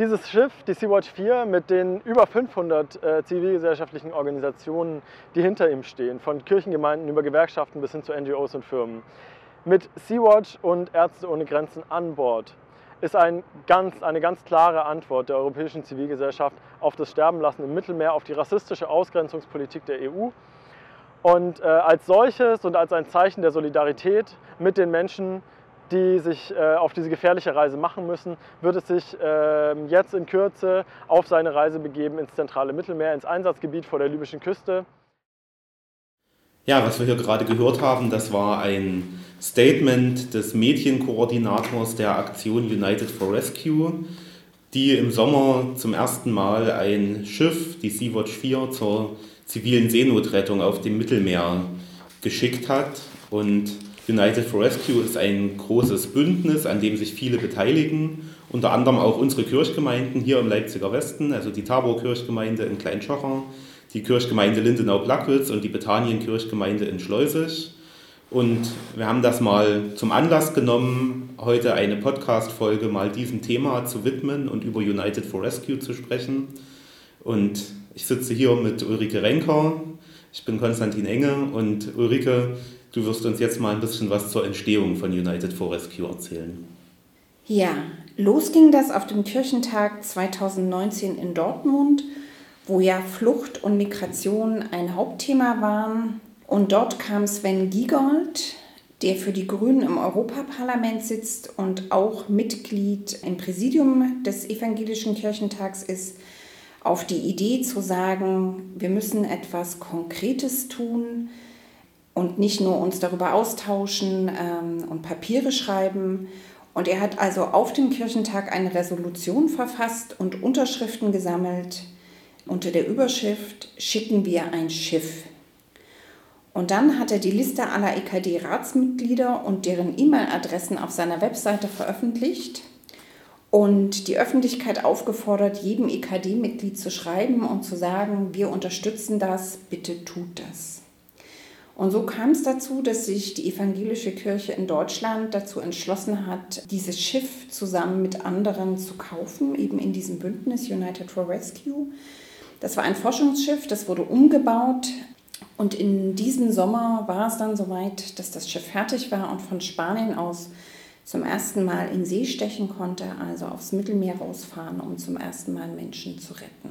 Dieses Schiff, die Sea-Watch 4, mit den über 500 äh, zivilgesellschaftlichen Organisationen, die hinter ihm stehen, von Kirchengemeinden über Gewerkschaften bis hin zu NGOs und Firmen, mit Sea-Watch und Ärzte ohne Grenzen an Bord, ist ein ganz, eine ganz klare Antwort der europäischen Zivilgesellschaft auf das Sterbenlassen im Mittelmeer, auf die rassistische Ausgrenzungspolitik der EU. Und äh, als solches und als ein Zeichen der Solidarität mit den Menschen, die sich äh, auf diese gefährliche Reise machen müssen, wird es sich äh, jetzt in Kürze auf seine Reise begeben ins zentrale Mittelmeer, ins Einsatzgebiet vor der libyschen Küste. Ja, was wir hier gerade gehört haben, das war ein Statement des Medienkoordinators der Aktion United for Rescue, die im Sommer zum ersten Mal ein Schiff, die Sea-Watch 4, zur zivilen Seenotrettung auf dem Mittelmeer geschickt hat. Und United for Rescue ist ein großes Bündnis, an dem sich viele beteiligen, unter anderem auch unsere Kirchgemeinden hier im Leipziger Westen, also die Tabor-Kirchgemeinde in Kleinschocher, die Kirchgemeinde Lindenau-Blackwitz und die Bethanien-Kirchgemeinde in Schleusig. Und wir haben das mal zum Anlass genommen, heute eine Podcast-Folge mal diesem Thema zu widmen und über United for Rescue zu sprechen. Und ich sitze hier mit Ulrike Renker, ich bin Konstantin Enge und Ulrike, Du wirst uns jetzt mal ein bisschen was zur Entstehung von United for Rescue erzählen. Ja, los ging das auf dem Kirchentag 2019 in Dortmund, wo ja Flucht und Migration ein Hauptthema waren. Und dort kam Sven Giegold, der für die Grünen im Europaparlament sitzt und auch Mitglied im Präsidium des Evangelischen Kirchentags ist, auf die Idee zu sagen, wir müssen etwas Konkretes tun und nicht nur uns darüber austauschen ähm, und Papiere schreiben. Und er hat also auf dem Kirchentag eine Resolution verfasst und Unterschriften gesammelt unter der Überschrift Schicken wir ein Schiff. Und dann hat er die Liste aller EKD-Ratsmitglieder und deren E-Mail-Adressen auf seiner Webseite veröffentlicht und die Öffentlichkeit aufgefordert, jedem EKD-Mitglied zu schreiben und zu sagen, wir unterstützen das, bitte tut das. Und so kam es dazu, dass sich die evangelische Kirche in Deutschland dazu entschlossen hat, dieses Schiff zusammen mit anderen zu kaufen, eben in diesem Bündnis United for Rescue. Das war ein Forschungsschiff, das wurde umgebaut und in diesem Sommer war es dann soweit, dass das Schiff fertig war und von Spanien aus zum ersten Mal in See stechen konnte, also aufs Mittelmeer rausfahren, um zum ersten Mal Menschen zu retten.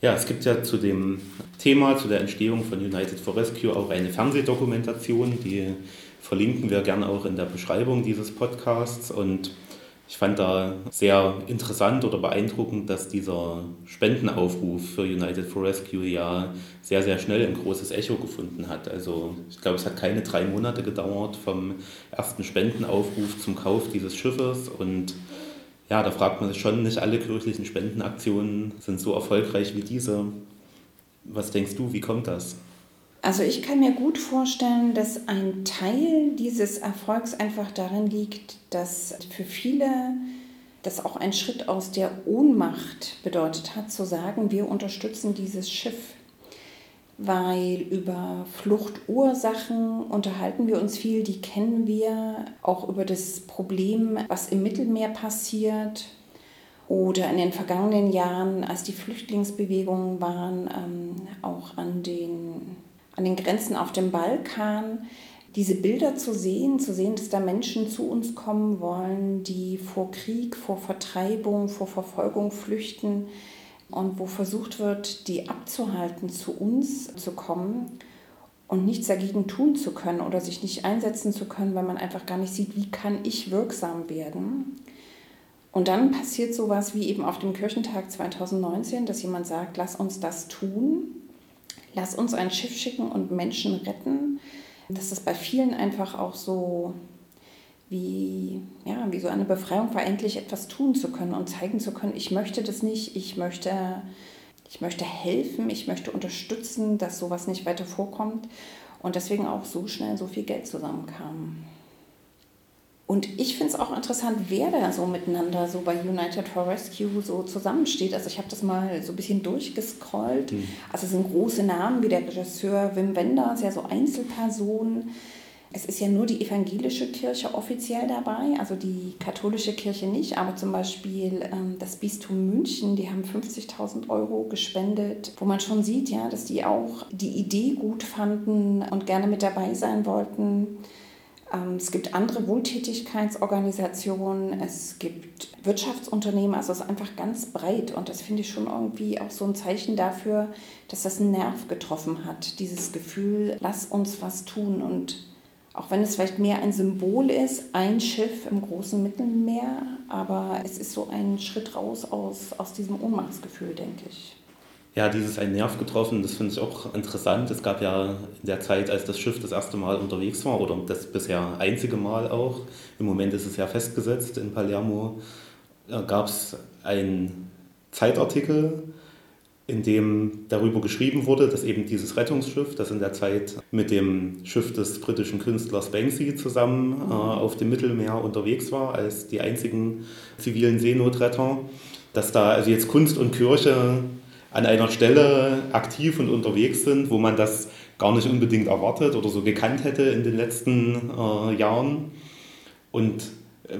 Ja, es gibt ja zu dem Thema, zu der Entstehung von United for Rescue auch eine Fernsehdokumentation, die verlinken wir gerne auch in der Beschreibung dieses Podcasts. Und ich fand da sehr interessant oder beeindruckend, dass dieser Spendenaufruf für United for Rescue ja sehr, sehr schnell ein großes Echo gefunden hat. Also ich glaube, es hat keine drei Monate gedauert vom ersten Spendenaufruf zum Kauf dieses Schiffes und ja, da fragt man sich schon, nicht alle kirchlichen Spendenaktionen sind so erfolgreich wie diese. Was denkst du, wie kommt das? Also ich kann mir gut vorstellen, dass ein Teil dieses Erfolgs einfach darin liegt, dass für viele das auch ein Schritt aus der Ohnmacht bedeutet hat, zu sagen, wir unterstützen dieses Schiff. Weil über Fluchtursachen unterhalten wir uns viel, die kennen wir, auch über das Problem, was im Mittelmeer passiert. Oder in den vergangenen Jahren, als die Flüchtlingsbewegungen waren, ähm, auch an den, an den Grenzen auf dem Balkan. Diese Bilder zu sehen, zu sehen, dass da Menschen zu uns kommen wollen, die vor Krieg, vor Vertreibung, vor Verfolgung flüchten, und wo versucht wird, die abzuhalten, zu uns zu kommen und nichts dagegen tun zu können oder sich nicht einsetzen zu können, weil man einfach gar nicht sieht, wie kann ich wirksam werden. Und dann passiert sowas wie eben auf dem Kirchentag 2019, dass jemand sagt, lass uns das tun, lass uns ein Schiff schicken und Menschen retten. Dass das bei vielen einfach auch so wie, ja, wie so eine Befreiung war, endlich etwas tun zu können und zeigen zu können, ich möchte das nicht, ich möchte, ich möchte helfen, ich möchte unterstützen, dass sowas nicht weiter vorkommt und deswegen auch so schnell so viel Geld zusammenkam. Und ich finde es auch interessant, wer da so miteinander so bei United for Rescue so zusammensteht. Also ich habe das mal so ein bisschen durchgescrollt. Mhm. Also es sind große Namen wie der Regisseur Wim Wenders, ja so Einzelpersonen. Es ist ja nur die evangelische Kirche offiziell dabei, also die katholische Kirche nicht, aber zum Beispiel ähm, das Bistum München, die haben 50.000 Euro gespendet, wo man schon sieht, ja, dass die auch die Idee gut fanden und gerne mit dabei sein wollten. Ähm, es gibt andere Wohltätigkeitsorganisationen, es gibt Wirtschaftsunternehmen, also es ist einfach ganz breit und das finde ich schon irgendwie auch so ein Zeichen dafür, dass das einen Nerv getroffen hat, dieses Gefühl, lass uns was tun und auch wenn es vielleicht mehr ein Symbol ist, ein Schiff im großen Mittelmeer, aber es ist so ein Schritt raus aus, aus diesem Ohnmachtsgefühl, denke ich. Ja, dieses ein Nerv getroffen, das finde ich auch interessant. Es gab ja in der Zeit, als das Schiff das erste Mal unterwegs war, oder das bisher einzige Mal auch, im Moment ist es ja festgesetzt in Palermo, gab es einen Zeitartikel, in dem darüber geschrieben wurde, dass eben dieses Rettungsschiff, das in der Zeit mit dem Schiff des britischen Künstlers Banksy zusammen äh, auf dem Mittelmeer unterwegs war, als die einzigen zivilen Seenotretter, dass da also jetzt Kunst und Kirche an einer Stelle aktiv und unterwegs sind, wo man das gar nicht unbedingt erwartet oder so gekannt hätte in den letzten äh, Jahren. Und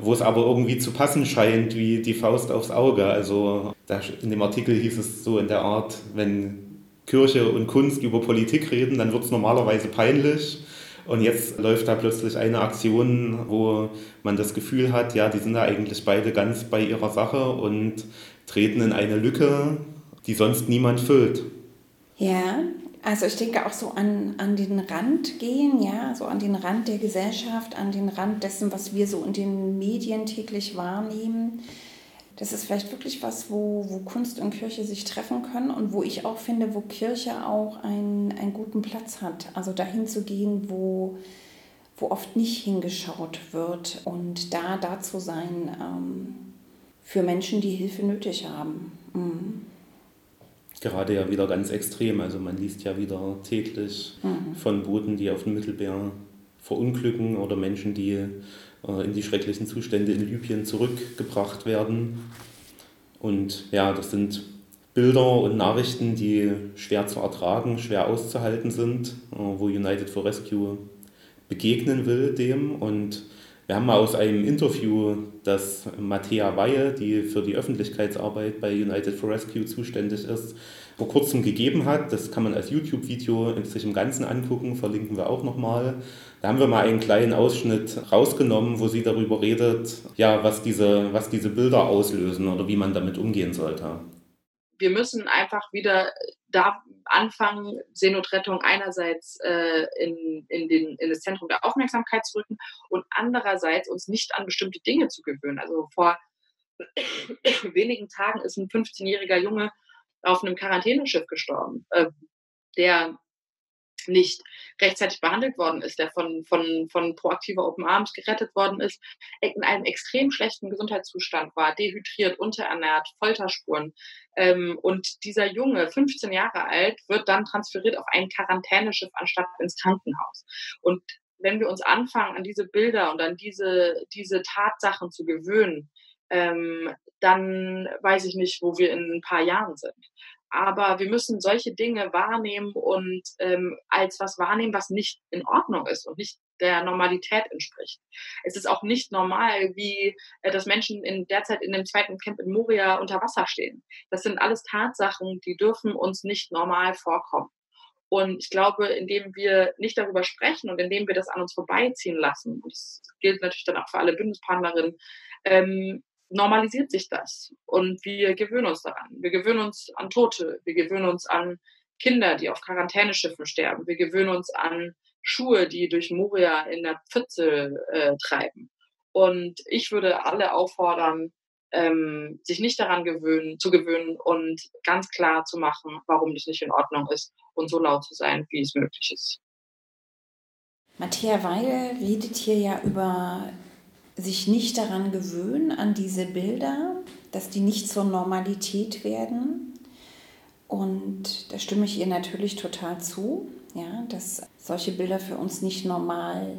wo es aber irgendwie zu passen scheint wie die Faust aufs Auge. Also in dem Artikel hieß es so in der Art, wenn Kirche und Kunst über Politik reden, dann wird es normalerweise peinlich. Und jetzt läuft da plötzlich eine Aktion, wo man das Gefühl hat, ja, die sind da eigentlich beide ganz bei ihrer Sache und treten in eine Lücke, die sonst niemand füllt. Ja, also ich denke auch so an, an den Rand gehen, ja, so an den Rand der Gesellschaft, an den Rand dessen, was wir so in den Medien täglich wahrnehmen. Das ist vielleicht wirklich was, wo, wo Kunst und Kirche sich treffen können und wo ich auch finde, wo Kirche auch einen, einen guten Platz hat. Also dahin zu gehen, wo, wo oft nicht hingeschaut wird und da da zu sein ähm, für Menschen, die Hilfe nötig haben. Mhm gerade ja wieder ganz extrem. Also man liest ja wieder täglich mhm. von Booten, die auf dem Mittelmeer verunglücken oder Menschen, die äh, in die schrecklichen Zustände in Libyen zurückgebracht werden. Und ja, das sind Bilder und Nachrichten, die schwer zu ertragen, schwer auszuhalten sind, äh, wo United for Rescue begegnen will dem und wir haben mal aus einem Interview, das Matthäa Weihe, die für die Öffentlichkeitsarbeit bei United for Rescue zuständig ist, vor kurzem gegeben hat. Das kann man als YouTube-Video sich im Ganzen angucken, verlinken wir auch nochmal. Da haben wir mal einen kleinen Ausschnitt rausgenommen, wo sie darüber redet, ja, was diese, was diese Bilder auslösen oder wie man damit umgehen sollte. Wir müssen einfach wieder da anfangen, Seenotrettung einerseits äh, in, in, den, in das Zentrum der Aufmerksamkeit zu rücken und andererseits uns nicht an bestimmte Dinge zu gewöhnen. Also vor wenigen Tagen ist ein 15-jähriger Junge auf einem Quarantäneschiff gestorben, äh, der nicht rechtzeitig behandelt worden ist, der von, von, von proaktiver Open Arms gerettet worden ist, in einem extrem schlechten Gesundheitszustand war, dehydriert, unterernährt, Folterspuren. Ähm, und dieser Junge, 15 Jahre alt, wird dann transferiert auf ein Quarantäneschiff anstatt ins Krankenhaus. Und wenn wir uns anfangen, an diese Bilder und an diese, diese Tatsachen zu gewöhnen, ähm, dann weiß ich nicht, wo wir in ein paar Jahren sind. Aber wir müssen solche Dinge wahrnehmen und ähm, als was wahrnehmen, was nicht in Ordnung ist und nicht der Normalität entspricht. Es ist auch nicht normal, wie äh, dass Menschen in derzeit in dem zweiten Camp in Moria unter Wasser stehen. Das sind alles Tatsachen, die dürfen uns nicht normal vorkommen. Und ich glaube, indem wir nicht darüber sprechen und indem wir das an uns vorbeiziehen lassen, und das gilt natürlich dann auch für alle Bündnispartnerinnen, ähm, normalisiert sich das und wir gewöhnen uns daran. Wir gewöhnen uns an Tote, wir gewöhnen uns an Kinder, die auf Quarantäneschiffen sterben, wir gewöhnen uns an Schuhe, die durch Moria in der Pfütze äh, treiben. Und ich würde alle auffordern, ähm, sich nicht daran gewöhnen, zu gewöhnen und ganz klar zu machen, warum das nicht in Ordnung ist und so laut zu sein, wie es möglich ist. Matthäa Weide redet hier ja über sich nicht daran gewöhnen, an diese Bilder, dass die nicht zur Normalität werden. Und da stimme ich ihr natürlich total zu, ja, dass solche Bilder für uns nicht normal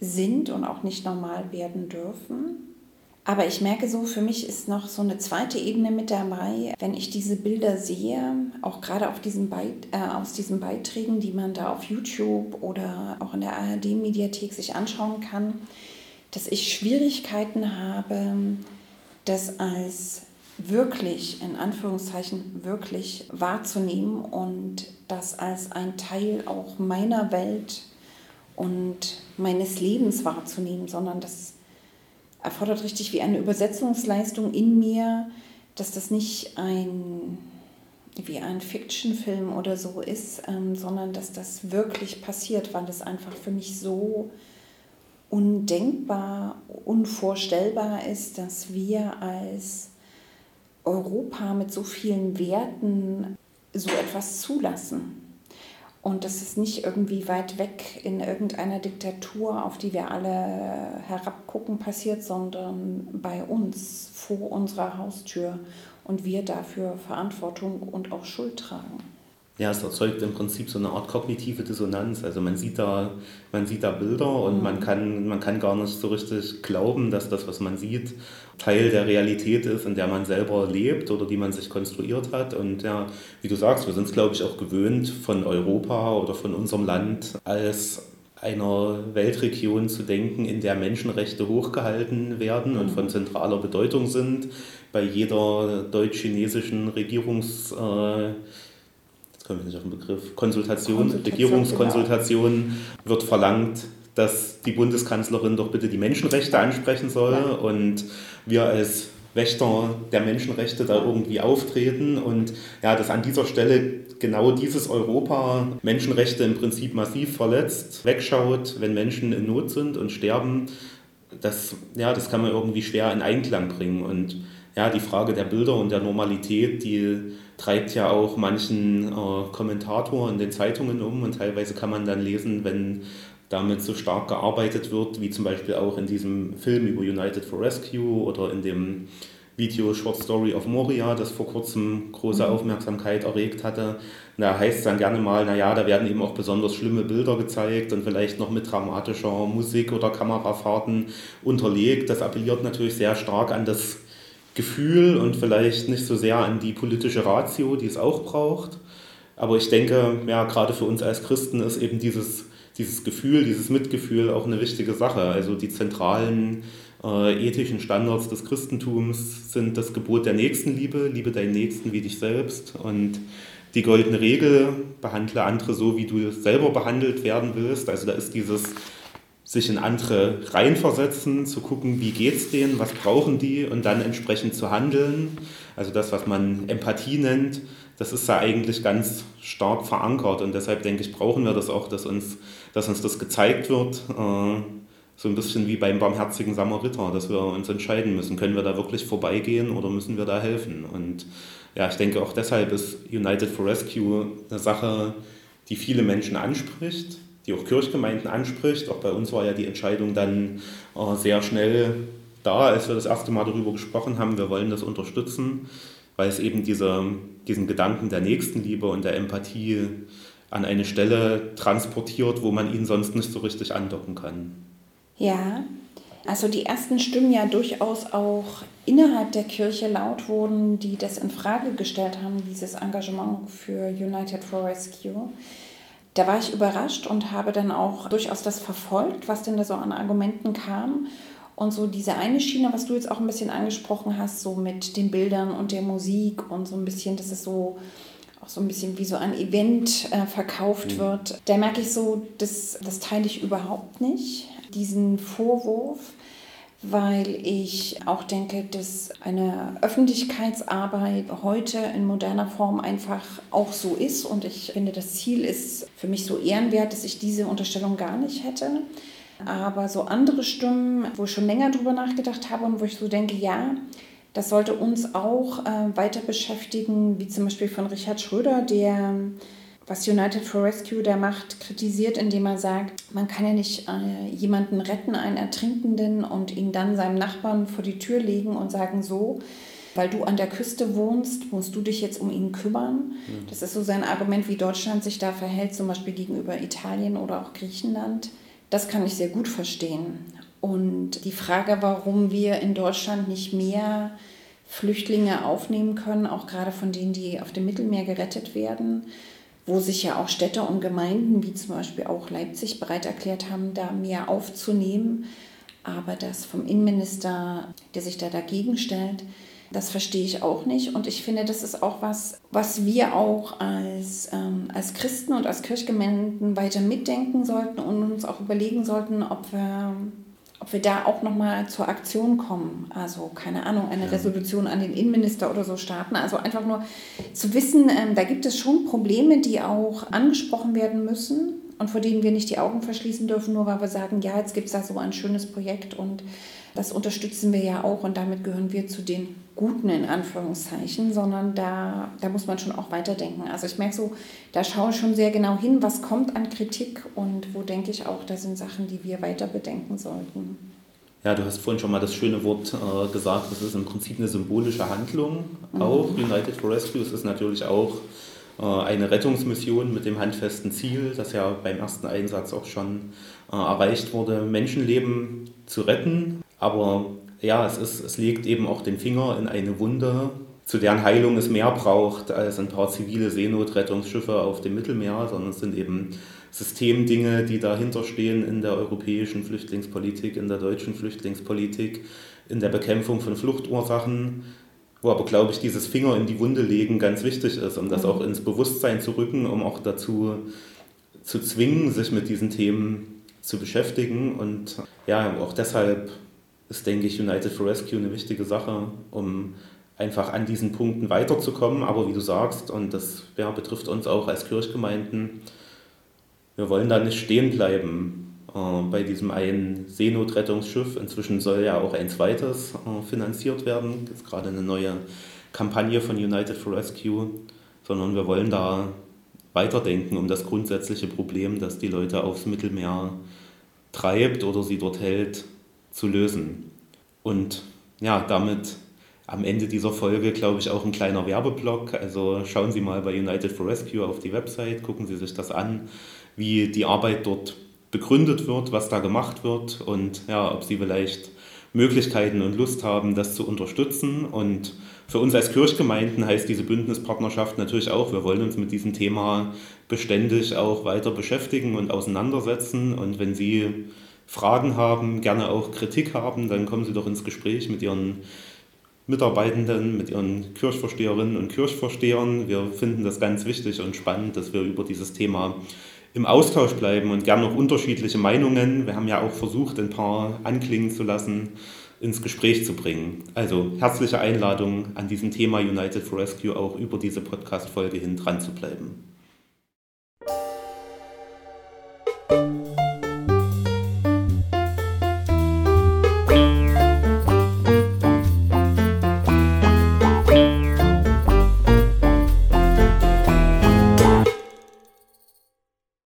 sind und auch nicht normal werden dürfen. Aber ich merke so, für mich ist noch so eine zweite Ebene mit dabei, wenn ich diese Bilder sehe, auch gerade auf diesen Beit äh, aus diesen Beiträgen, die man da auf YouTube oder auch in der ARD-Mediathek sich anschauen kann, dass ich Schwierigkeiten habe, das als wirklich, in Anführungszeichen, wirklich wahrzunehmen und das als ein Teil auch meiner Welt und meines Lebens wahrzunehmen, sondern das erfordert richtig wie eine Übersetzungsleistung in mir, dass das nicht ein wie ein Fiction-Film oder so ist, ähm, sondern dass das wirklich passiert, weil es einfach für mich so undenkbar, unvorstellbar ist, dass wir als Europa mit so vielen Werten so etwas zulassen. Und dass es nicht irgendwie weit weg in irgendeiner Diktatur, auf die wir alle herabgucken, passiert, sondern bei uns, vor unserer Haustür und wir dafür Verantwortung und auch Schuld tragen. Ja, es erzeugt im Prinzip so eine Art kognitive Dissonanz. Also man sieht da, man sieht da Bilder und mhm. man, kann, man kann gar nicht so richtig glauben, dass das, was man sieht, Teil der Realität ist, in der man selber lebt oder die man sich konstruiert hat. Und ja, wie du sagst, wir sind es, glaube ich, auch gewöhnt, von Europa oder von unserem Land als einer Weltregion zu denken, in der Menschenrechte hochgehalten werden und mhm. von zentraler Bedeutung sind. Bei jeder deutsch-chinesischen Regierungs- äh, komme ich nicht auf den Begriff, Konsultation, Konsultation Regierungskonsultation genau. wird verlangt, dass die Bundeskanzlerin doch bitte die Menschenrechte ansprechen soll ja. und wir als Wächter der Menschenrechte da irgendwie auftreten und ja, dass an dieser Stelle genau dieses Europa Menschenrechte im Prinzip massiv verletzt, wegschaut, wenn Menschen in Not sind und sterben, das, ja, das kann man irgendwie schwer in Einklang bringen und ja, die Frage der Bilder und der Normalität, die treibt ja auch manchen äh, Kommentator in den Zeitungen um und teilweise kann man dann lesen, wenn damit so stark gearbeitet wird, wie zum Beispiel auch in diesem Film über United for Rescue oder in dem Video Short Story of Moria, das vor kurzem große mhm. Aufmerksamkeit erregt hatte. Da heißt es dann gerne mal, naja, da werden eben auch besonders schlimme Bilder gezeigt und vielleicht noch mit dramatischer Musik oder Kamerafahrten unterlegt. Das appelliert natürlich sehr stark an das Gefühl und vielleicht nicht so sehr an die politische Ratio, die es auch braucht. Aber ich denke, ja, gerade für uns als Christen ist eben dieses, dieses Gefühl, dieses Mitgefühl auch eine wichtige Sache. Also die zentralen äh, ethischen Standards des Christentums sind das Gebot der Nächstenliebe, liebe deinen Nächsten wie dich selbst und die goldene Regel, behandle andere so, wie du selber behandelt werden willst. Also da ist dieses sich in andere reinversetzen, zu gucken, wie geht's denen, was brauchen die und dann entsprechend zu handeln. Also das, was man Empathie nennt, das ist da eigentlich ganz stark verankert und deshalb denke ich, brauchen wir das auch, dass uns, dass uns das gezeigt wird, äh, so ein bisschen wie beim barmherzigen Samariter, dass wir uns entscheiden müssen, können wir da wirklich vorbeigehen oder müssen wir da helfen? Und ja, ich denke auch deshalb ist United for Rescue eine Sache, die viele Menschen anspricht die auch Kirchgemeinden anspricht. Auch bei uns war ja die Entscheidung dann äh, sehr schnell da, als wir das erste Mal darüber gesprochen haben. Wir wollen das unterstützen, weil es eben diese, diesen Gedanken der Nächstenliebe und der Empathie an eine Stelle transportiert, wo man ihn sonst nicht so richtig andocken kann. Ja, also die ersten Stimmen ja durchaus auch innerhalb der Kirche laut wurden, die das in Frage gestellt haben, dieses Engagement für United for Rescue da war ich überrascht und habe dann auch durchaus das verfolgt, was denn da so an Argumenten kam. Und so diese eine Schiene, was du jetzt auch ein bisschen angesprochen hast, so mit den Bildern und der Musik und so ein bisschen, dass es so auch so ein bisschen wie so ein Event äh, verkauft mhm. wird, da merke ich so, das, das teile ich überhaupt nicht. Diesen Vorwurf, weil ich auch denke, dass eine Öffentlichkeitsarbeit heute in moderner Form einfach auch so ist. Und ich finde, das Ziel ist für mich so ehrenwert, dass ich diese Unterstellung gar nicht hätte. Aber so andere Stimmen, wo ich schon länger drüber nachgedacht habe und wo ich so denke, ja, das sollte uns auch äh, weiter beschäftigen, wie zum Beispiel von Richard Schröder, der was United for Rescue da macht, kritisiert, indem er sagt, man kann ja nicht äh, jemanden retten, einen Ertrinkenden, und ihn dann seinem Nachbarn vor die Tür legen und sagen, so, weil du an der Küste wohnst, musst du dich jetzt um ihn kümmern. Mhm. Das ist so sein Argument, wie Deutschland sich da verhält, zum Beispiel gegenüber Italien oder auch Griechenland. Das kann ich sehr gut verstehen. Und die Frage, warum wir in Deutschland nicht mehr Flüchtlinge aufnehmen können, auch gerade von denen, die auf dem Mittelmeer gerettet werden, wo sich ja auch Städte und Gemeinden, wie zum Beispiel auch Leipzig, bereit erklärt haben, da mehr aufzunehmen. Aber das vom Innenminister, der sich da dagegen stellt, das verstehe ich auch nicht. Und ich finde, das ist auch was, was wir auch als, ähm, als Christen und als Kirchgemeinden weiter mitdenken sollten und uns auch überlegen sollten, ob wir ob wir da auch nochmal zur Aktion kommen. Also keine Ahnung, eine ja. Resolution an den Innenminister oder so starten. Also einfach nur zu wissen, ähm, da gibt es schon Probleme, die auch angesprochen werden müssen und vor denen wir nicht die Augen verschließen dürfen, nur weil wir sagen, ja, jetzt gibt es da so ein schönes Projekt und das unterstützen wir ja auch und damit gehören wir zu den Guten in Anführungszeichen, sondern da, da muss man schon auch weiterdenken. Also ich merke so, da schaue ich schon sehr genau hin, was kommt an Kritik und wo denke ich auch, da sind Sachen, die wir weiter bedenken sollten. Ja, du hast vorhin schon mal das schöne Wort äh, gesagt, das ist im Prinzip eine symbolische Handlung. Mhm. Auch United for Rescue ist natürlich auch äh, eine Rettungsmission mit dem handfesten Ziel, das ja beim ersten Einsatz auch schon äh, erreicht wurde, Menschenleben zu retten. Aber ja, es, ist, es legt eben auch den Finger in eine Wunde, zu deren Heilung es mehr braucht als ein paar zivile Seenotrettungsschiffe auf dem Mittelmeer, sondern es sind eben Systemdinge, die dahinter stehen in der europäischen Flüchtlingspolitik, in der deutschen Flüchtlingspolitik, in der Bekämpfung von Fluchtursachen, wo aber, glaube ich, dieses Finger in die Wunde legen ganz wichtig ist, um das mhm. auch ins Bewusstsein zu rücken, um auch dazu zu zwingen, sich mit diesen Themen zu beschäftigen. Und ja, auch deshalb ist, denke ich, United for Rescue eine wichtige Sache, um einfach an diesen Punkten weiterzukommen. Aber wie du sagst, und das ja, betrifft uns auch als Kirchgemeinden, wir wollen da nicht stehen bleiben äh, bei diesem einen Seenotrettungsschiff. Inzwischen soll ja auch ein zweites äh, finanziert werden. Das ist gerade eine neue Kampagne von United for Rescue, sondern wir wollen da weiterdenken um das grundsätzliche Problem, das die Leute aufs Mittelmeer treibt oder sie dort hält, zu lösen. Und ja, damit am Ende dieser Folge, glaube ich, auch ein kleiner Werbeblock. Also schauen Sie mal bei United for Rescue auf die Website, gucken Sie sich das an, wie die Arbeit dort begründet wird, was da gemacht wird und ja, ob Sie vielleicht Möglichkeiten und Lust haben, das zu unterstützen. Und für uns als Kirchgemeinden heißt diese Bündnispartnerschaft natürlich auch, wir wollen uns mit diesem Thema beständig auch weiter beschäftigen und auseinandersetzen. Und wenn Sie Fragen haben, gerne auch Kritik haben, dann kommen Sie doch ins Gespräch mit Ihren Mitarbeitenden, mit Ihren Kirchvorsteherinnen und Kirchvorstehern. Wir finden das ganz wichtig und spannend, dass wir über dieses Thema im Austausch bleiben und gerne noch unterschiedliche Meinungen. Wir haben ja auch versucht, ein paar anklingen zu lassen, ins Gespräch zu bringen. Also herzliche Einladung an diesem Thema United for Rescue auch über diese Podcast-Folge hin dran zu bleiben.